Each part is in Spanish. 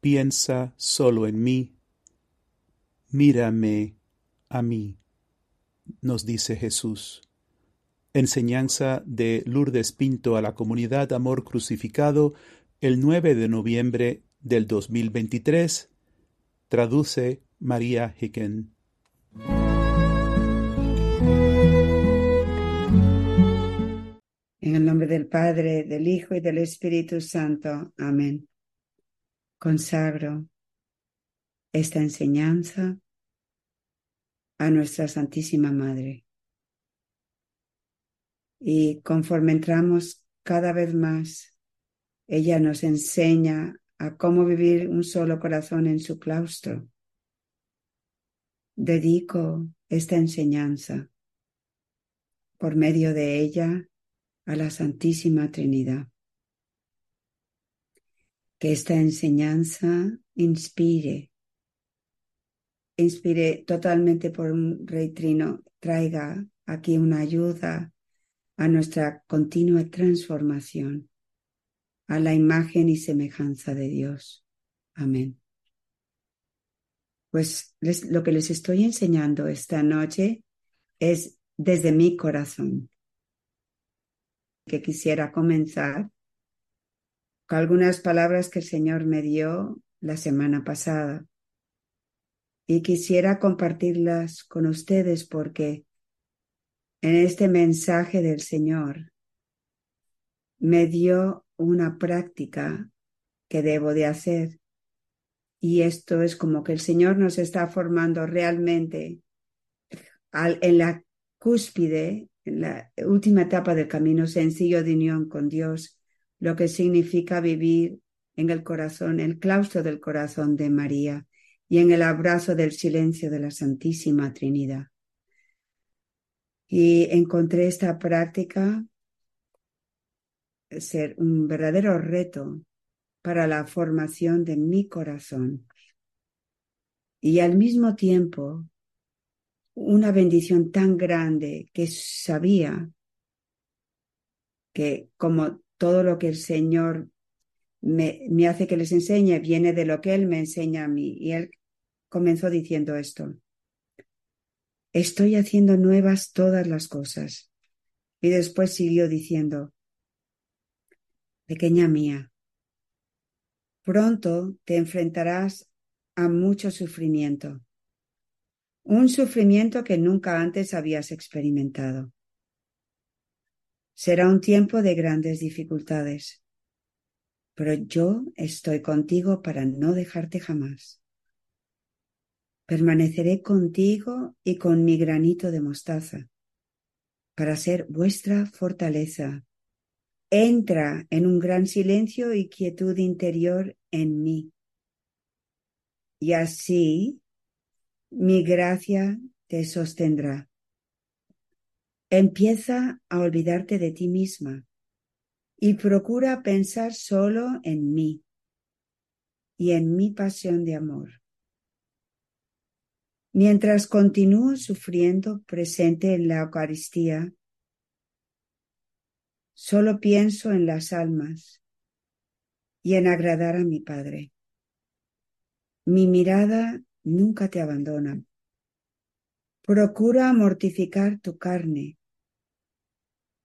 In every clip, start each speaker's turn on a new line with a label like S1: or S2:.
S1: piensa solo en mí. Mírame a mí, nos dice Jesús. Enseñanza de Lourdes Pinto a la comunidad Amor Crucificado el 9 de noviembre del 2023. Traduce María Hicken.
S2: En el nombre del Padre, del Hijo y del Espíritu Santo. Amén. Consagro esta enseñanza a nuestra Santísima Madre. Y conforme entramos cada vez más, ella nos enseña a cómo vivir un solo corazón en su claustro. Dedico esta enseñanza por medio de ella a la Santísima Trinidad. Que esta enseñanza inspire, inspire totalmente por un rey trino, traiga aquí una ayuda a nuestra continua transformación, a la imagen y semejanza de Dios. Amén. Pues lo que les estoy enseñando esta noche es desde mi corazón que quisiera comenzar con algunas palabras que el Señor me dio la semana pasada. Y quisiera compartirlas con ustedes porque en este mensaje del Señor me dio una práctica que debo de hacer. Y esto es como que el Señor nos está formando realmente en la cúspide en la última etapa del camino sencillo de unión con Dios, lo que significa vivir en el corazón, el claustro del corazón de María y en el abrazo del silencio de la Santísima Trinidad. Y encontré esta práctica ser un verdadero reto para la formación de mi corazón. Y al mismo tiempo una bendición tan grande que sabía que como todo lo que el Señor me, me, hace que les enseñe viene de lo que Él me enseña a mí. Y Él comenzó diciendo esto. Estoy haciendo nuevas todas las cosas. Y después siguió diciendo, pequeña mía, pronto te enfrentarás a mucho sufrimiento un sufrimiento que nunca antes habías experimentado. Será un tiempo de grandes dificultades, pero yo estoy contigo para no dejarte jamás. Permaneceré contigo y con mi granito de mostaza, para ser vuestra fortaleza. Entra en un gran silencio y quietud interior en mí. Y así mi gracia te sostendrá. Empieza a olvidarte de ti misma y procura pensar solo en mí y en mi pasión de amor. Mientras continúo sufriendo presente en la Eucaristía, solo pienso en las almas y en agradar a mi Padre. Mi mirada nunca te abandonan. Procura mortificar tu carne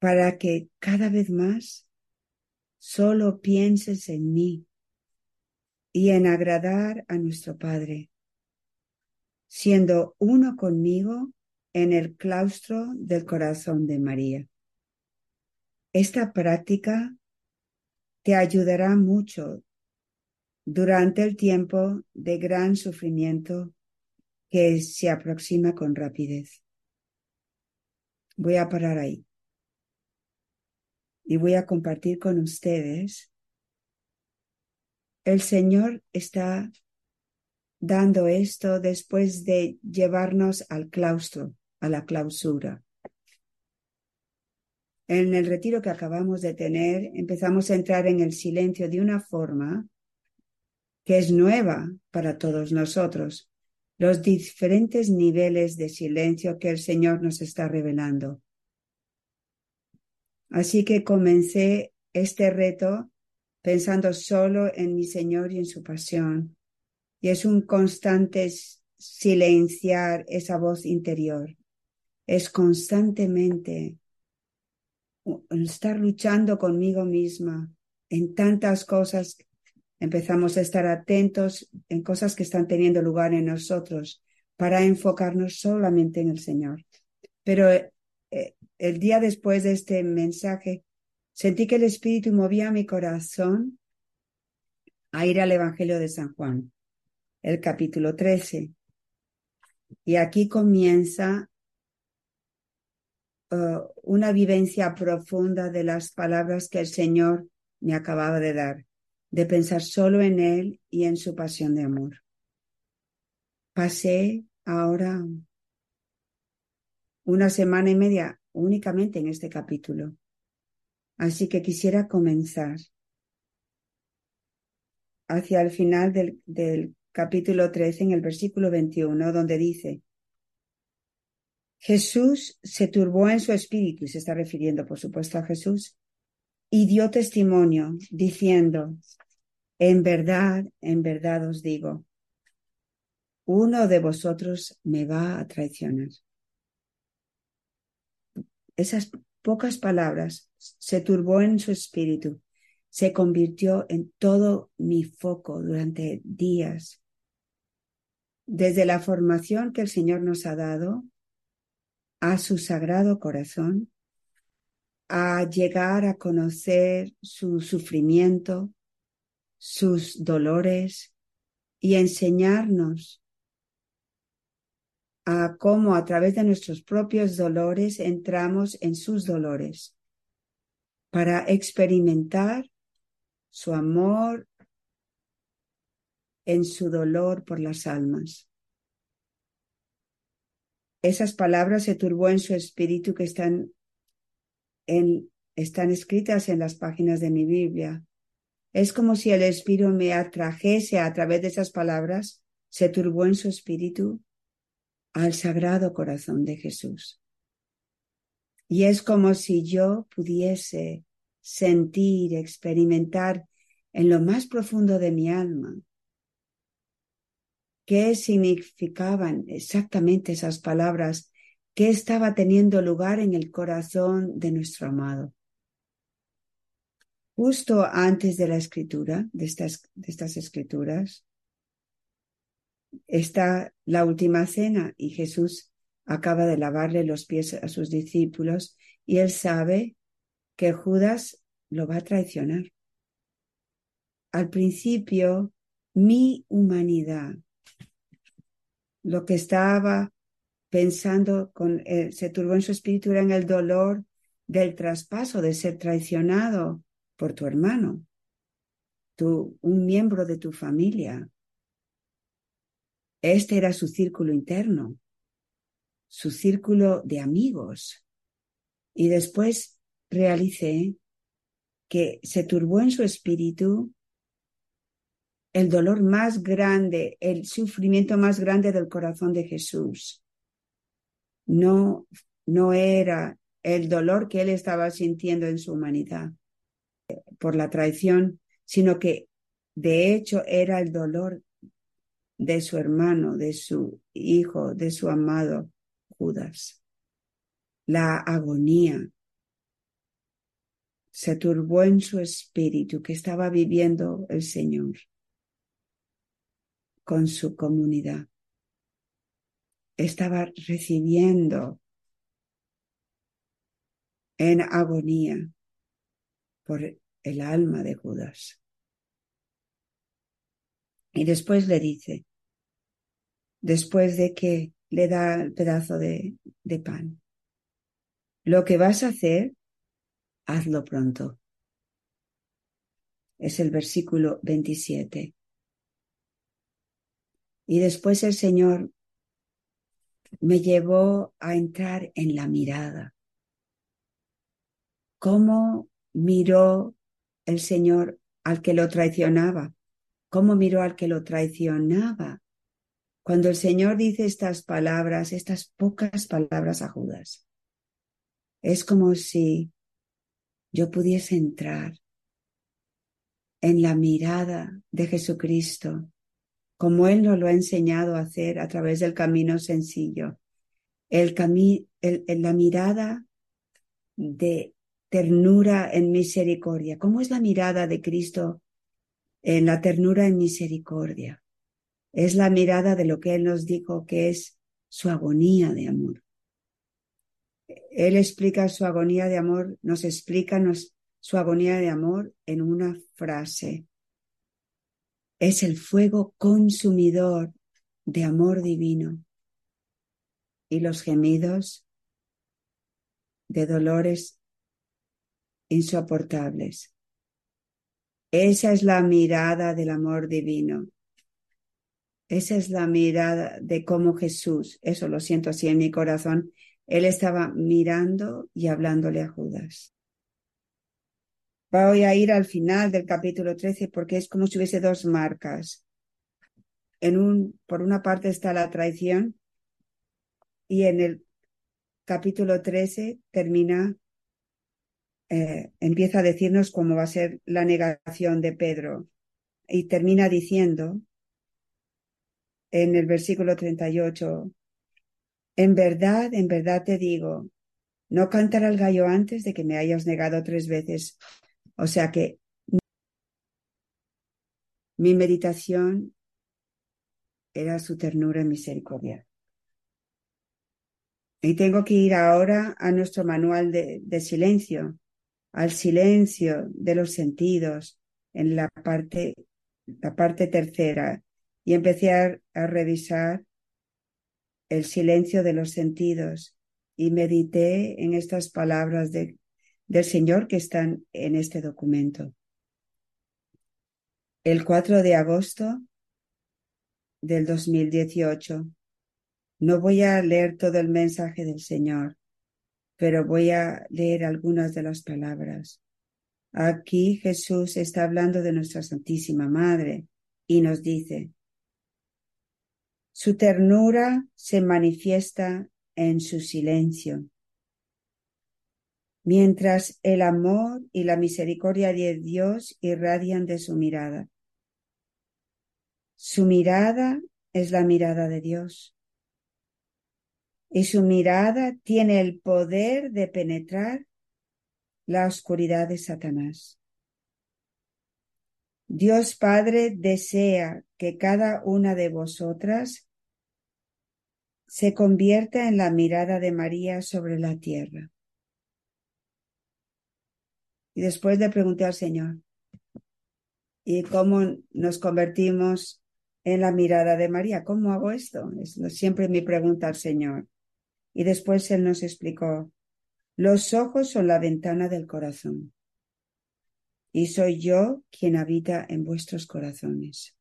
S2: para que cada vez más solo pienses en mí y en agradar a nuestro Padre, siendo uno conmigo en el claustro del corazón de María. Esta práctica te ayudará mucho durante el tiempo de gran sufrimiento que se aproxima con rapidez. Voy a parar ahí y voy a compartir con ustedes. El Señor está dando esto después de llevarnos al claustro, a la clausura. En el retiro que acabamos de tener, empezamos a entrar en el silencio de una forma que es nueva para todos nosotros, los diferentes niveles de silencio que el Señor nos está revelando. Así que comencé este reto pensando solo en mi Señor y en su pasión. Y es un constante silenciar esa voz interior. Es constantemente estar luchando conmigo misma en tantas cosas. Empezamos a estar atentos en cosas que están teniendo lugar en nosotros para enfocarnos solamente en el Señor. Pero eh, el día después de este mensaje, sentí que el Espíritu movía mi corazón a ir al Evangelio de San Juan, el capítulo 13. Y aquí comienza uh, una vivencia profunda de las palabras que el Señor me acababa de dar, de pensar solo en Él y en su pasión de amor. Pasé ahora una semana y media únicamente en este capítulo. Así que quisiera comenzar hacia el final del, capítulo 13, en el versículo 21, donde dice, Jesús se turbó en su espíritu, y se está refiriendo, por supuesto, a Jesús, y dio testimonio, diciendo, en verdad, en verdad os digo, uno de vosotros me va a traicionar. Esas pocas palabras se turbó en su espíritu, se convirtió en todo mi foco durante días. Desde la formación que el Señor nos ha dado a su sagrado corazón, a llegar a conocer su sufrimiento, sus dolores y enseñarnos a cómo a través de nuestros propios dolores entramos en sus dolores para experimentar su amor en su dolor por las almas. Esas palabras se turbó en su espíritu que están, en, están escritas en las páginas de mi Biblia. Es como si el espíritu me atrajese a través de esas palabras, se turbó en su espíritu al sagrado corazón de Jesús. Y es como si yo pudiese sentir, experimentar en lo más profundo de mi alma qué significaban exactamente esas palabras, qué estaba teniendo lugar en el corazón de nuestro amado. Justo antes de la escritura, de estas, de estas escrituras, está la última cena y Jesús acaba de lavarle los pies a sus discípulos y él sabe que Judas lo va a traicionar. Al principio, mi humanidad, lo que estaba pensando, con, eh, se turbó en su espíritu era en el dolor del traspaso, de ser traicionado por tu hermano, tu, un miembro de tu familia, este era su círculo interno, su círculo de amigos. Y después realicé que se turbó en su espíritu el dolor más grande, el sufrimiento más grande del corazón de Jesús. No, no era el dolor que él estaba sintiendo en su humanidad por la traición, sino que de hecho era el dolor de su hermano, de su hijo, de su amado Judas. La agonía se turbó en su espíritu que estaba viviendo el Señor con su comunidad. Estaba recibiendo en agonía por el alma de Judas. Y después le dice, después de que le da el pedazo de, de pan, lo que vas a hacer, hazlo pronto. Es el versículo 27. Y después el Señor me llevó a entrar en la mirada. ¿Cómo miró el Señor al que lo traicionaba? Cómo miró al que lo traicionaba. Cuando el Señor dice estas palabras, estas pocas palabras a Judas, es como si yo pudiese entrar en la mirada de Jesucristo, como Él nos lo ha enseñado a hacer a través del camino sencillo. El la mirada de ternura en misericordia. ¿Cómo es la mirada de Cristo en la ternura en misericordia? Es la mirada de lo que Él nos dijo que es su agonía de amor. Él explica su agonía de amor, nos explica su agonía de amor en una frase. Es el fuego consumidor de amor divino y los gemidos de dolores insoportables. Esa es la mirada del amor divino. Esa es la mirada de cómo Jesús, eso lo siento así en mi corazón, él estaba mirando y hablándole a Judas. Voy a ir al final del capítulo 13 porque es como si hubiese dos marcas. En un, por una parte está la traición y en el capítulo 13 termina, eh, empieza a decirnos cómo va a ser la negación de Pedro y termina diciendo en el versículo 38, en verdad, en verdad te digo, no cantará el gallo antes de que me hayas negado tres veces. O sea que mi meditación era su ternura y misericordia. Y tengo que ir ahora a nuestro manual de, silencio, al silencio de los sentidos en la parte, la parte tercera. Y empecé a revisar el silencio de los sentidos y medité en estas palabras de, del Señor que están en este documento. El 4 de agosto del 2018. No voy a leer todo el mensaje del Señor, pero voy a leer algunas de las palabras. Aquí Jesús está hablando de nuestra Santísima Madre y nos dice, su ternura se manifiesta en su silencio, mientras el amor y la misericordia de Dios irradian de su mirada. Su mirada es la mirada de Dios. Y su mirada tiene el poder de penetrar la oscuridad de Satanás. Dios Padre desea que cada una de vosotras se convierta en la mirada de María sobre la tierra. Y después le pregunté al Señor, ¿y cómo nos convertimos en la mirada de María? ¿Cómo hago esto? Es siempre mi pregunta al Señor. Y después Él nos explicó, los ojos son la ventana del corazón y soy yo quien habita en vuestros corazones.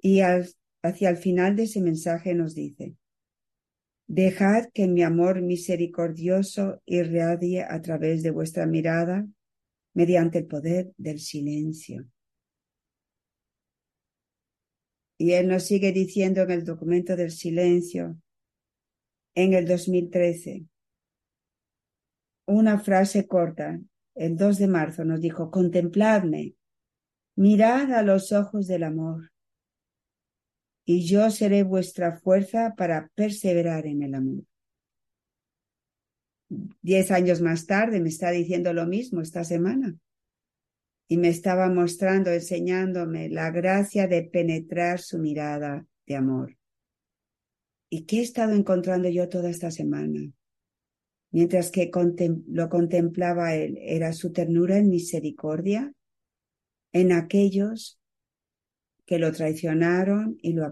S2: Y hacia el final de ese mensaje nos dice, dejad que mi amor misericordioso irradie a través de vuestra mirada mediante el poder del silencio. Y él nos sigue diciendo en el documento del silencio, en el 2013, una frase corta el 2 de marzo nos dijo, contempladme, mirad a los ojos del amor, y yo seré vuestra fuerza para perseverar en el amor. Diez años más tarde me está diciendo lo mismo esta semana. Y me estaba mostrando, enseñándome la gracia de penetrar su mirada de amor. ¿Y qué he estado encontrando yo toda esta semana? mientras que lo contemplaba él, era su ternura en misericordia en aquellos que lo traicionaron y lo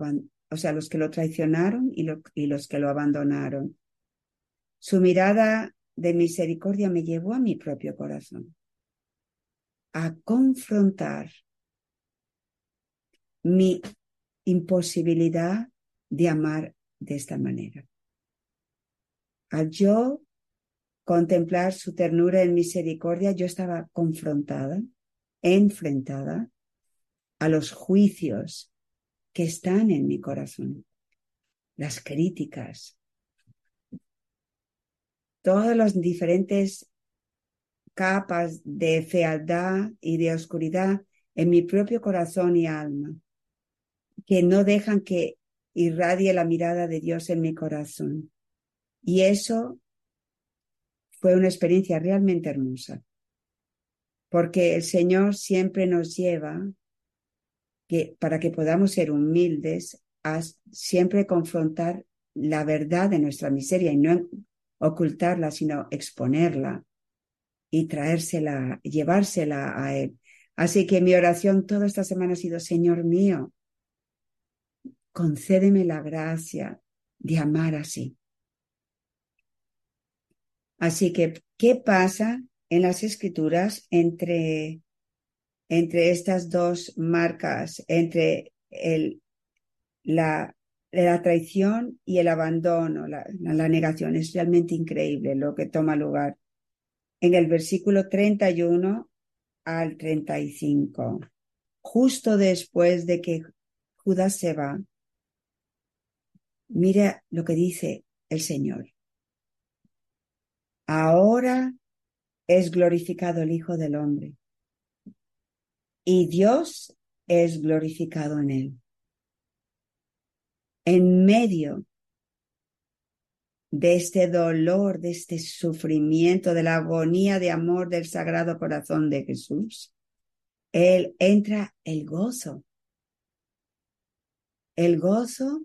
S2: o sea, los que lo traicionaron y, y los que lo abandonaron. Su mirada de misericordia me llevó a mi propio corazón, a confrontar mi imposibilidad de amar de esta manera. A yo contemplar su ternura en misericordia, yo estaba confrontada, enfrentada a los juicios que están en mi corazón, las críticas, todas las diferentes capas de fealdad y de oscuridad en mi propio corazón y alma, que no dejan que irradie la mirada de Dios en mi corazón. Y eso fue una experiencia realmente hermosa, porque el Señor siempre nos lleva que para que podamos ser humildes a siempre confrontar la verdad de nuestra miseria y no ocultarla, sino exponerla y traérsela, llevársela a Él. Así que mi oración toda esta semana ha sido, Señor mío, concédeme la gracia de amar así. Así que, ¿qué pasa en las escrituras entre, entre estas dos marcas, entre la, traición y el abandono, la, negación? Es realmente increíble lo que toma lugar. En el versículo 31 al 35, justo después de que Judas se va, mira lo que dice el Señor. Ahora es glorificado el Hijo del Hombre y Dios es glorificado en él. En medio de este dolor, de este sufrimiento, de la agonía de amor del Sagrado Corazón de Jesús, Él entra el gozo. El gozo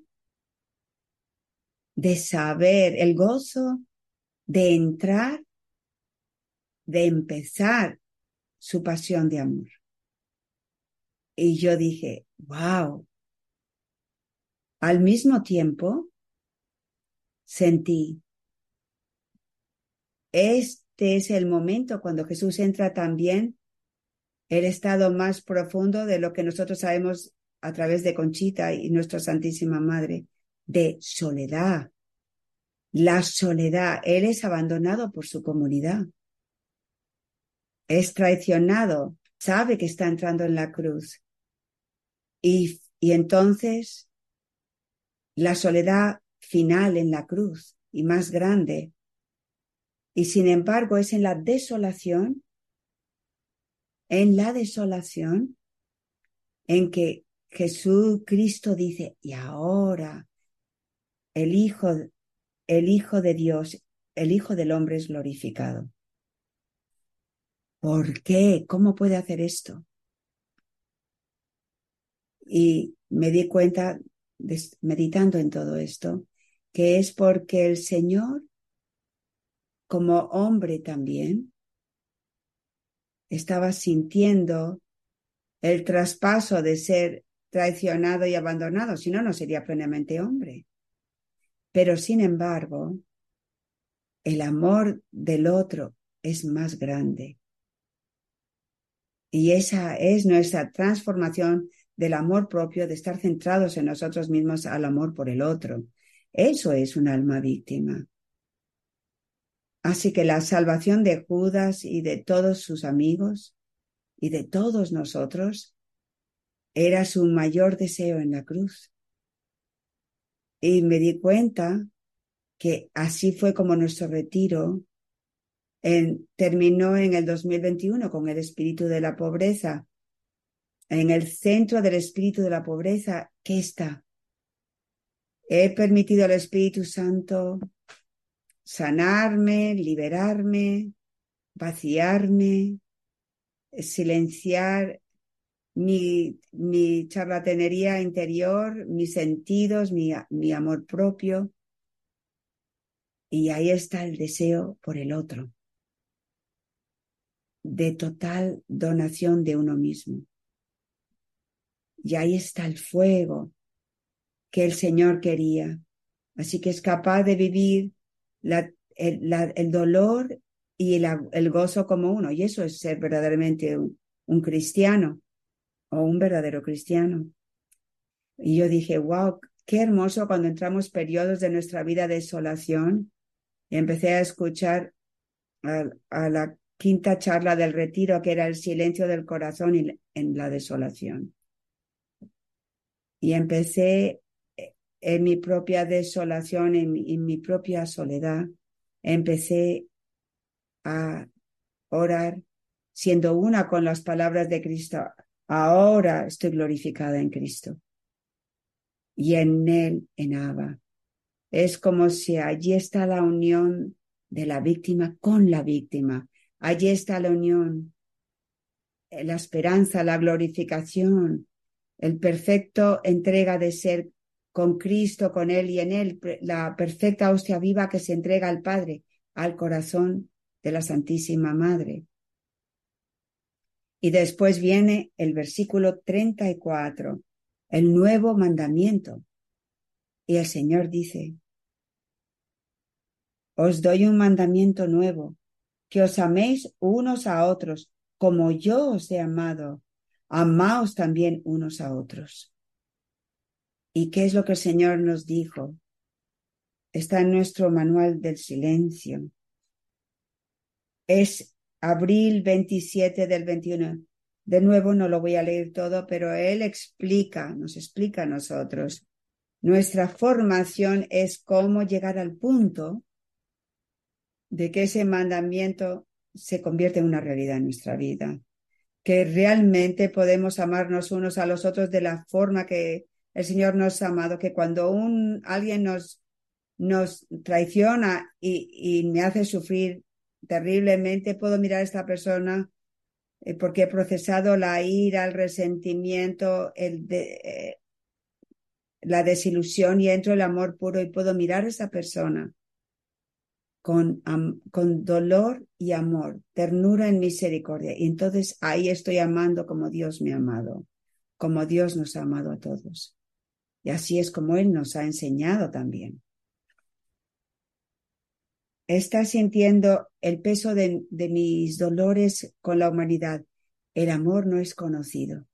S2: de saber, el gozo de entrar, de empezar su pasión de amor. Y yo dije, wow. Al mismo tiempo, sentí, este es el momento cuando Jesús entra también el estado más profundo de lo que nosotros sabemos a través de Conchita y nuestra Santísima Madre, de soledad, la soledad. Él es abandonado por su comunidad. Es traicionado. Sabe que está entrando en la cruz. Y, y entonces la soledad final en la cruz y más grande. Y sin embargo es en la desolación, en la desolación, en que Jesús Cristo dice, y ahora el Hijo el Hijo de Dios, el Hijo del Hombre es glorificado. ¿Por qué? ¿Cómo puede hacer esto? Y me di cuenta, meditando en todo esto, que es porque el Señor, como hombre también, estaba sintiendo el traspaso de ser traicionado y abandonado, si no, no sería plenamente hombre. Pero sin embargo, el amor del otro es más grande. Y esa es nuestra transformación del amor propio, de estar centrados en nosotros mismos al amor por el otro. Eso es un alma víctima. Así que la salvación de Judas y de todos sus amigos y de todos nosotros era su mayor deseo en la cruz. Y me di cuenta que así fue como nuestro retiro terminó en el 2021 con el espíritu de la pobreza. En el centro del espíritu de la pobreza, ¿qué está? He permitido al Espíritu Santo sanarme, liberarme, vaciarme, silenciar mi, mi charlatanería interior, mis sentidos, mi, mi amor propio. Y ahí está el deseo por el otro, de total donación de uno mismo. Y ahí está el fuego que el Señor quería. Así que es capaz de vivir la, el, el, dolor y el, el, gozo como uno. Y eso es ser verdaderamente un cristiano o un verdadero cristiano. Y yo dije, wow, qué hermoso cuando entramos periodos de nuestra vida de desolación. Y empecé a escuchar a, la quinta charla del retiro, que era el silencio del corazón y, en la desolación. Y empecé eh, en mi propia desolación, en en mi propia soledad, empecé a orar siendo una con las palabras de Cristo Ahora estoy glorificada en Cristo y en Él, en Abba. Es como si allí está la unión de la víctima con la víctima. Allí está la unión, la esperanza, la glorificación, el perfecto entrega de ser con Cristo, con Él y en Él, la perfecta hostia viva que se entrega al Padre, al corazón de la Santísima Madre. Y después viene el versículo 34, el nuevo mandamiento. Y el Señor dice, os doy un mandamiento nuevo, que os améis unos a otros, como yo os he amado. Amaos también unos a otros. ¿Y qué es lo que el Señor nos dijo? Está en nuestro manual del silencio. Es abril 27 del 21. De nuevo no lo voy a leer todo, pero Él explica, nos explica a nosotros. Nuestra formación es cómo llegar al punto de que ese mandamiento se convierte en una realidad en nuestra vida, que realmente podemos amarnos unos a los otros de la forma que el Señor nos ha amado, que cuando un, alguien nos, nos traiciona y, y, me hace sufrir terriblemente, puedo mirar a esta persona eh, porque he procesado la ira, el resentimiento, el de, eh, la desilusión y entro el amor puro y puedo mirar a esa persona con, con dolor y amor, ternura y misericordia. Y entonces ahí estoy amando como Dios me ha amado, como Dios nos ha amado a todos. Y así es como Él nos ha enseñado también. Está sintiendo el peso de, mis dolores con la humanidad. El amor no es conocido.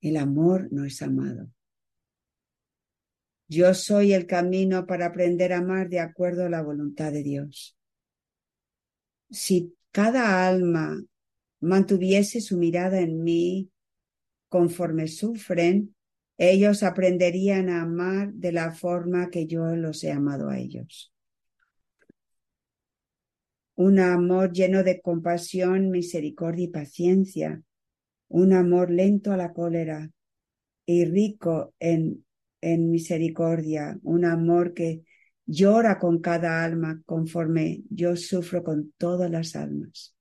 S2: El amor no es amado. Yo soy el camino para aprender a amar de acuerdo a la voluntad de Dios. Si cada alma mantuviese su mirada en mí conforme sufren, ellos aprenderían a amar de la forma que yo los he amado a ellos. Un amor lleno de compasión, misericordia y paciencia. Un amor lento a la cólera y rico en, en misericordia. Un amor que llora con cada alma conforme yo sufro con todas las almas.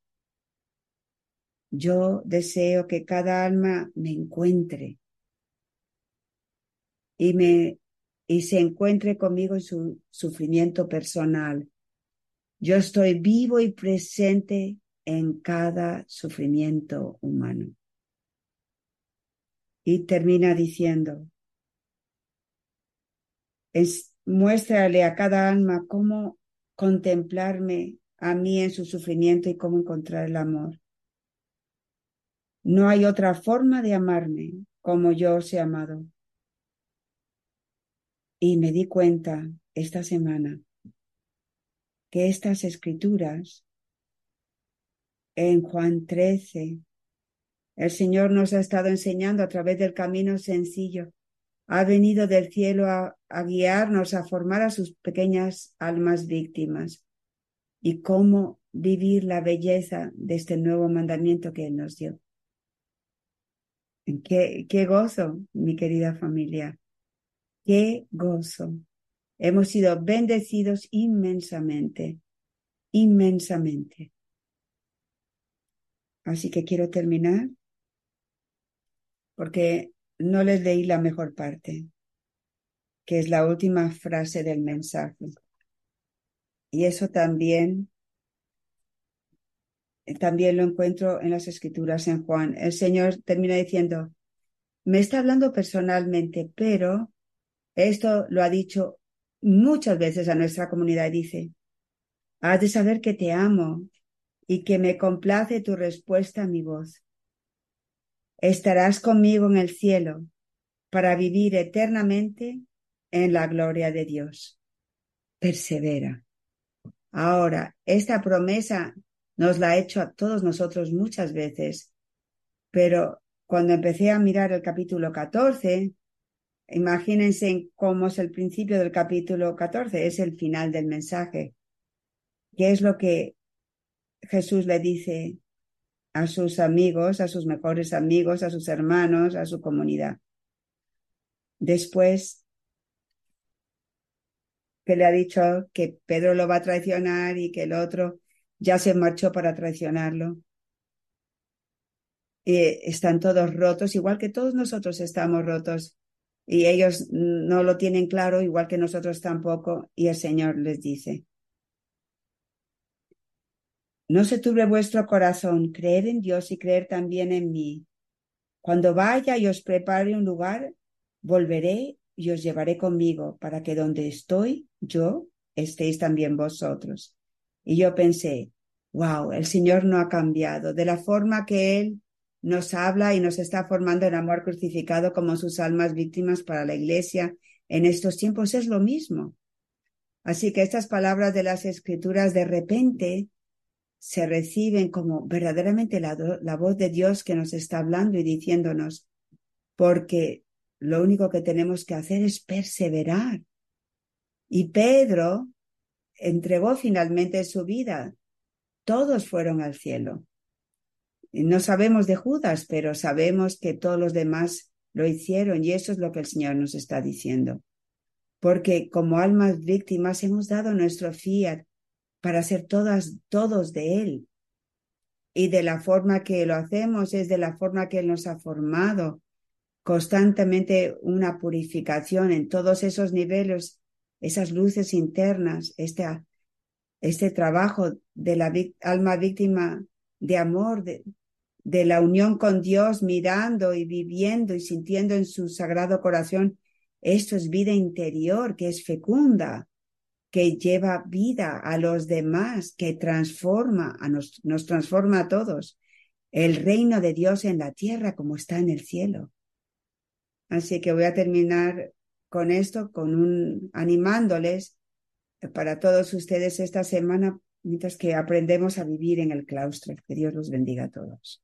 S2: Yo deseo que cada alma me encuentre y, me, y se encuentre conmigo en su sufrimiento personal. Yo estoy vivo y presente en cada sufrimiento humano. Y termina diciendo, es, muéstrale a cada alma cómo contemplarme a mí en su sufrimiento y cómo encontrar el amor. No hay otra forma de amarme como yo os he amado. Y me di cuenta esta semana que estas escrituras en Juan 13, el Señor nos ha estado enseñando a través del camino sencillo. Ha venido del cielo a, guiarnos, a formar a sus pequeñas almas víctimas y cómo vivir la belleza de este nuevo mandamiento que Él nos dio. Qué gozo, mi querida familia. Qué gozo. Hemos sido bendecidos inmensamente, inmensamente. Así que quiero terminar porque no les leí la mejor parte, que es la última frase del mensaje. Y eso también, también lo encuentro en las escrituras en Juan. El Señor termina diciendo, me está hablando personalmente, pero esto lo ha dicho muchas veces a nuestra comunidad. Dice, has de saber que te amo y que me complace tu respuesta a mi voz. Estarás conmigo en el cielo para vivir eternamente en la gloria de Dios. Persevera. Ahora, esta promesa nos la ha hecho a todos nosotros muchas veces, pero cuando empecé a mirar el capítulo 14, Imagínense cómo es el principio del capítulo 14, es el final del mensaje. ¿Qué es lo que Jesús le dice a sus amigos, a sus mejores amigos, a sus hermanos, a su comunidad. Después que le ha dicho que Pedro lo va a traicionar y que el otro ya se marchó para traicionarlo. Y están todos rotos, igual que todos nosotros estamos rotos. Y ellos no lo tienen claro, igual que nosotros tampoco. Y el Señor les dice, no se turbe vuestro corazón, creed en Dios y creer también en mí. Cuando vaya y os prepare un lugar, volveré y os llevaré conmigo para que donde estoy yo estéis también vosotros. Y yo pensé, wow, el Señor no ha cambiado. De la forma que Él nos habla y nos está formando en amor crucificado como sus almas víctimas para la iglesia en estos tiempos es lo mismo. Así que estas palabras de las escrituras de repente se reciben como verdaderamente la, la, voz de Dios que nos está hablando y diciéndonos, porque lo único que tenemos que hacer es perseverar. Y Pedro entregó finalmente su vida. Todos fueron al cielo. No sabemos de Judas, pero sabemos que todos los demás lo hicieron y eso es lo que el Señor nos está diciendo. Porque como almas víctimas hemos dado nuestro fiat para ser todas, todos de Él. Y de la forma que lo hacemos es de la forma que Él nos ha formado, constantemente una purificación en todos esos niveles, esas luces internas, este, este trabajo de la alma víctima de amor, de, de la unión con Dios, mirando y viviendo y sintiendo en su sagrado corazón. Esto es vida interior que es fecunda, que lleva vida a los demás, que transforma, a nos, transforma a todos. El reino de Dios en la tierra como está en el cielo. Así que voy a terminar con esto, con un animándoles para todos ustedes esta semana, mientras que aprendemos a vivir en el claustro. Que Dios los bendiga a todos.